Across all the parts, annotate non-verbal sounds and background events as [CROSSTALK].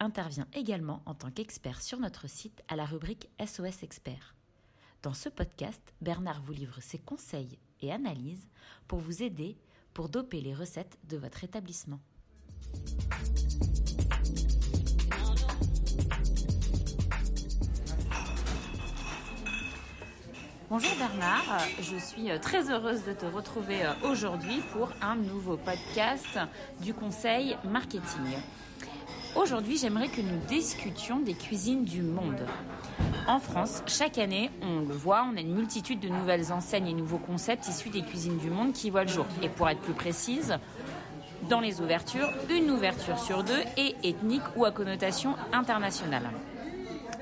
intervient également en tant qu'expert sur notre site à la rubrique SOS Expert. Dans ce podcast, Bernard vous livre ses conseils et analyses pour vous aider pour doper les recettes de votre établissement. Bonjour Bernard, je suis très heureuse de te retrouver aujourd'hui pour un nouveau podcast du conseil marketing. Aujourd'hui, j'aimerais que nous discutions des cuisines du monde. En France, chaque année, on le voit, on a une multitude de nouvelles enseignes et nouveaux concepts issus des cuisines du monde qui voient le jour. Et pour être plus précise, dans les ouvertures, une ouverture sur deux est ethnique ou à connotation internationale.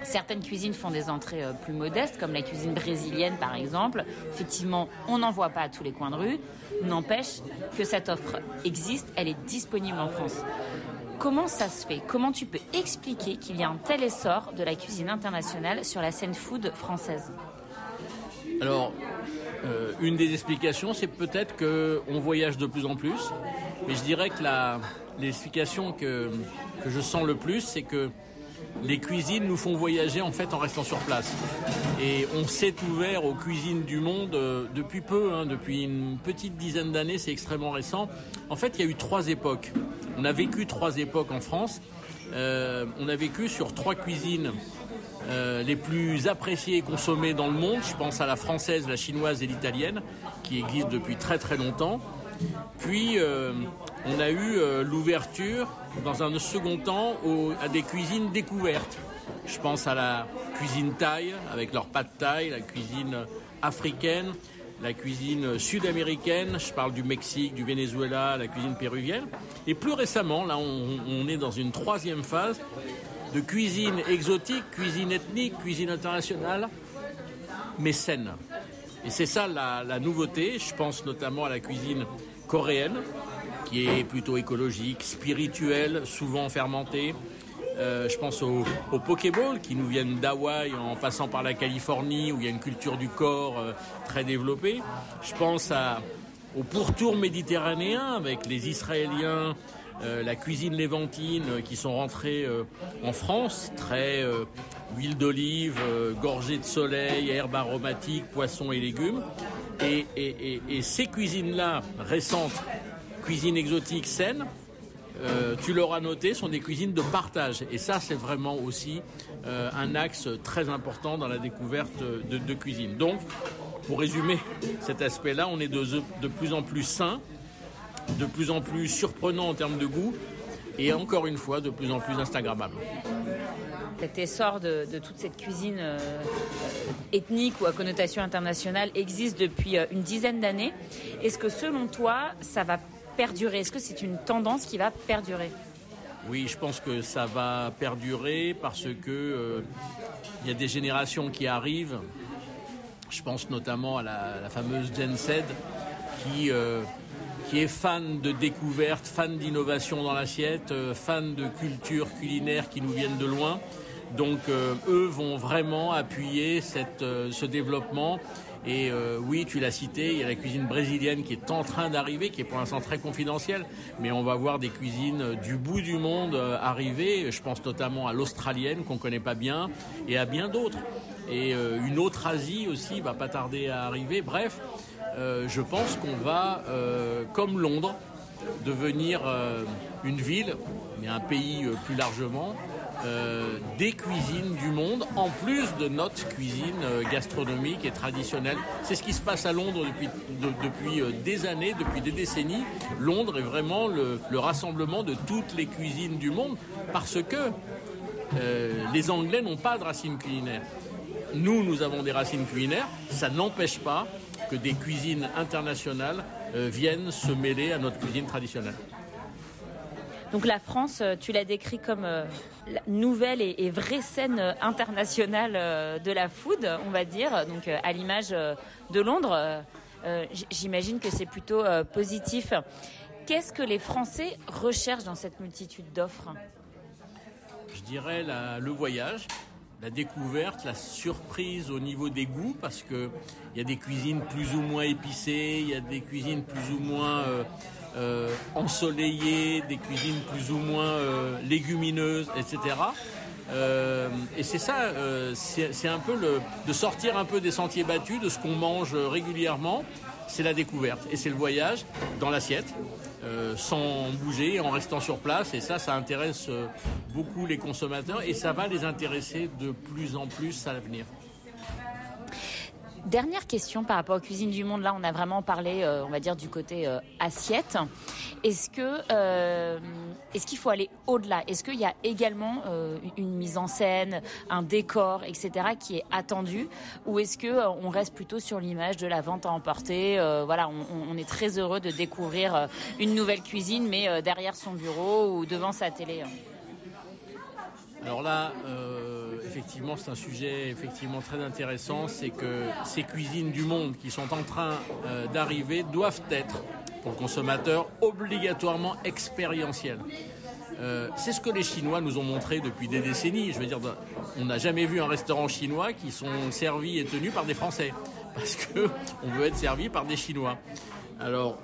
Certaines cuisines font des entrées euh, plus modestes, comme la cuisine brésilienne par exemple. Effectivement, on n'en voit pas à tous les coins de rue. N'empêche que cette offre existe, elle est disponible en France. Comment ça se fait? Comment tu peux expliquer qu'il y a un tel essor de la cuisine internationale sur la scène food française? Alors, euh, une des explications, c'est peut-être qu'on voyage de plus en plus. Mais je dirais que l'explication que, que je sens le plus, c'est que les cuisines nous font voyager en fait en restant sur place. Et on s'est ouvert aux cuisines du monde euh, depuis peu, hein, depuis une petite dizaine d'années, c'est extrêmement récent. En fait, il y a eu trois époques. On a vécu trois époques en France. Euh, on a vécu sur trois cuisines euh, les plus appréciées et consommées dans le monde. Je pense à la française, la chinoise et l'italienne, qui existent depuis très très longtemps. Puis on a eu l'ouverture, dans un second temps, à des cuisines découvertes. Je pense à la cuisine thaï, avec leur pâte thaï, la cuisine africaine, la cuisine sud-américaine, je parle du Mexique, du Venezuela, la cuisine péruvienne. Et plus récemment, là, on, est dans une troisième phase de cuisine exotique, cuisine ethnique, cuisine internationale, mais saine. Et c'est ça la, nouveauté. Je pense notamment à la cuisine coréenne, qui est plutôt écologique, spirituelle, souvent fermentée, euh, je pense aux au Pokéball qui nous viennent d'Hawaï en passant par la Californie où il y a une culture du corps euh, très développée. Je pense à, au pourtour méditerranéen avec les Israéliens, euh, la cuisine lévantine qui sont rentrés en France, très huile d'olive, gorgée de soleil, herbes aromatiques, poissons et légumes. Et ces cuisines-là, récentes, cuisine exotique saine, euh, tu l'auras noté, sont des cuisines de partage. Et ça, c'est vraiment aussi euh, un axe très important dans la découverte de, cuisine. Donc, pour résumer cet aspect-là, on est de, de, plus en plus sain, de plus en plus surprenant en termes de goût, et encore une fois, de plus en plus Instagrammable. Cet essor de, toute cette cuisine euh, ethnique ou à connotation internationale existe depuis une dizaine d'années. Est-ce que selon toi, ça va perdurer Est-ce que c'est une tendance qui va perdurer Oui, je pense que ça va perdurer parce que euh, il y a des générations qui arrivent. Je pense notamment à la, fameuse Gen Z qui euh, qui est fan de découverte, fan d'innovation dans l'assiette, euh, fan de culture culinaire qui nous viennent de loin. Donc eux vont vraiment appuyer cette, ce développement et euh, oui, tu l'as cité, il y a la cuisine brésilienne qui est en train d'arriver, qui est pour l'instant très confidentielle, mais on va voir des cuisines euh, du bout du monde euh, arriver. Je pense notamment à l'australienne qu'on connaît pas bien et à bien d'autres. Et une autre Asie aussi va pas tarder à arriver. Bref, je pense qu'on va, comme Londres, devenir une ville, mais un pays plus largement, euh, des cuisines du monde, en plus de notre cuisine euh, gastronomique et traditionnelle. C'est ce qui se passe à Londres depuis, euh, des années, depuis des décennies. Londres est vraiment le, rassemblement de toutes les cuisines du monde parce que les Anglais n'ont pas de racines culinaires. Nous, nous avons des racines culinaires. Ça n'empêche pas que des cuisines internationales viennent se mêler à notre cuisine traditionnelle. Donc la France, tu l'as décrit comme la nouvelle et, vraie scène internationale de la food, on va dire, donc à l'image de Londres. J'imagine que c'est plutôt positif. Qu'est-ce que les Français recherchent dans cette multitude d'offres? Je dirais le voyage, la découverte, la surprise au niveau des goûts, parce qu'il y a des cuisines plus ou moins épicées, il y a des cuisines plus ou moins euh, euh, ensoleillées, des cuisines plus ou moins euh, légumineuses, etc. et c'est ça, c'est un peu le, de sortir un peu des sentiers battus, de ce qu'on mange régulièrement, c'est la découverte et c'est le voyage dans l'assiette. sans bouger, en restant sur place. Et ça, ça intéresse beaucoup les consommateurs et ça va les intéresser de plus en plus à l'avenir. Dernière question par rapport aux cuisines du monde. Là, on a vraiment parlé, euh, on va dire, du côté euh, assiette. Est-ce que euh, est-ce qu'il faut aller au-delà? Est-ce qu'il y a également une mise en scène, un décor, etc., qui est attendu, ou est-ce que on reste plutôt sur l'image de la vente à emporter? Voilà, on, est très heureux de découvrir une nouvelle cuisine, mais derrière son bureau ou devant sa télé. Alors là, effectivement, c'est un sujet effectivement très intéressant. C'est que ces cuisines du monde qui sont en train euh, d'arriver doivent être, pour le consommateur, obligatoirement expérientielles. Euh, c'est ce que les Chinois nous ont montré depuis des décennies. Je veux dire, on n'a jamais vu un restaurant chinois qui sont servis et tenus par des Français, [LAUGHS] parce que on veut être servi par des Chinois. Alors,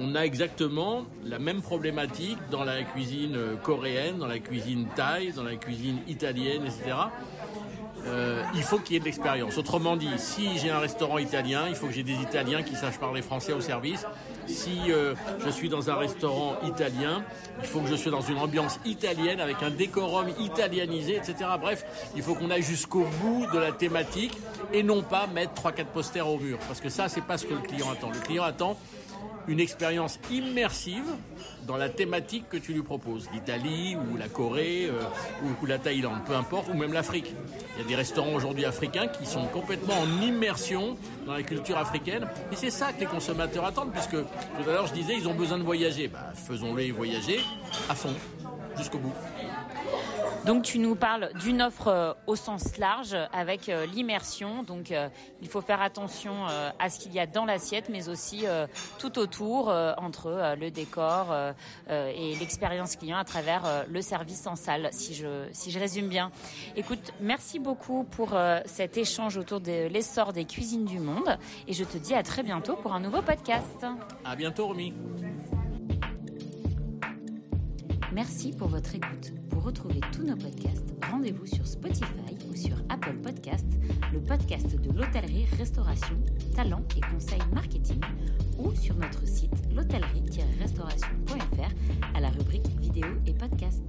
on a exactement la même problématique dans la cuisine euh, coréenne, dans la cuisine thaï, dans la cuisine italienne, etc. Euh, il faut qu'il y ait de l'expérience. Autrement dit, si j'ai un restaurant italien, il faut que j'ai des Italiens qui sachent parler français au service. Si euh, je suis dans un restaurant italien, il faut que je sois dans une ambiance italienne avec un décorum italianisé, etc. Bref, il faut qu'on aille jusqu'au bout de la thématique et non pas mettre trois quatre posters au mur, parce que ça, c'est pas ce que le client attend. Le client attend une expérience immersive dans la thématique que tu lui proposes. L'Italie ou la Corée euh, ou, la Thaïlande, peu importe, ou même l'Afrique. Il y a des restaurants aujourd'hui africains qui sont complètement en immersion dans la culture africaine. Et c'est ça que les consommateurs attendent, puisque tout à l'heure je disais, ils ont besoin de voyager. Bah, faisons-les voyager à fond, jusqu'au bout. Donc tu nous parles d'une offre euh, au sens large avec euh, l'immersion. Donc euh, il faut faire attention à ce qu'il y a dans l'assiette, mais aussi tout autour entre le décor et l'expérience client à travers le service en salle, si je si je résume bien. Écoute, merci beaucoup pour cet échange autour de l'essor des cuisines du monde, et je te dis à très bientôt pour un nouveau podcast. À bientôt, Romy. Merci pour votre écoute. Pour retrouver tous nos podcasts, rendez-vous sur Spotify ou sur Apple Podcast, le podcast de l'hôtellerie, restauration, talent et conseils marketing, ou sur notre site l'hôtellerie-restauration.fr à la rubrique vidéo et podcast.